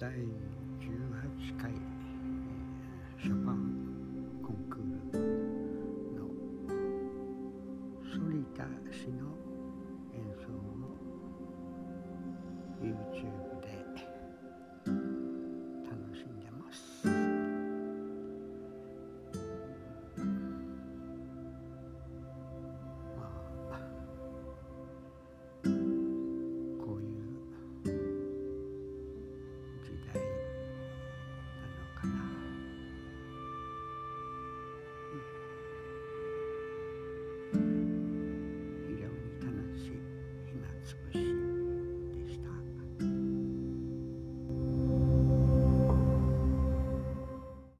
第18回、ショパンコンクールの反田氏の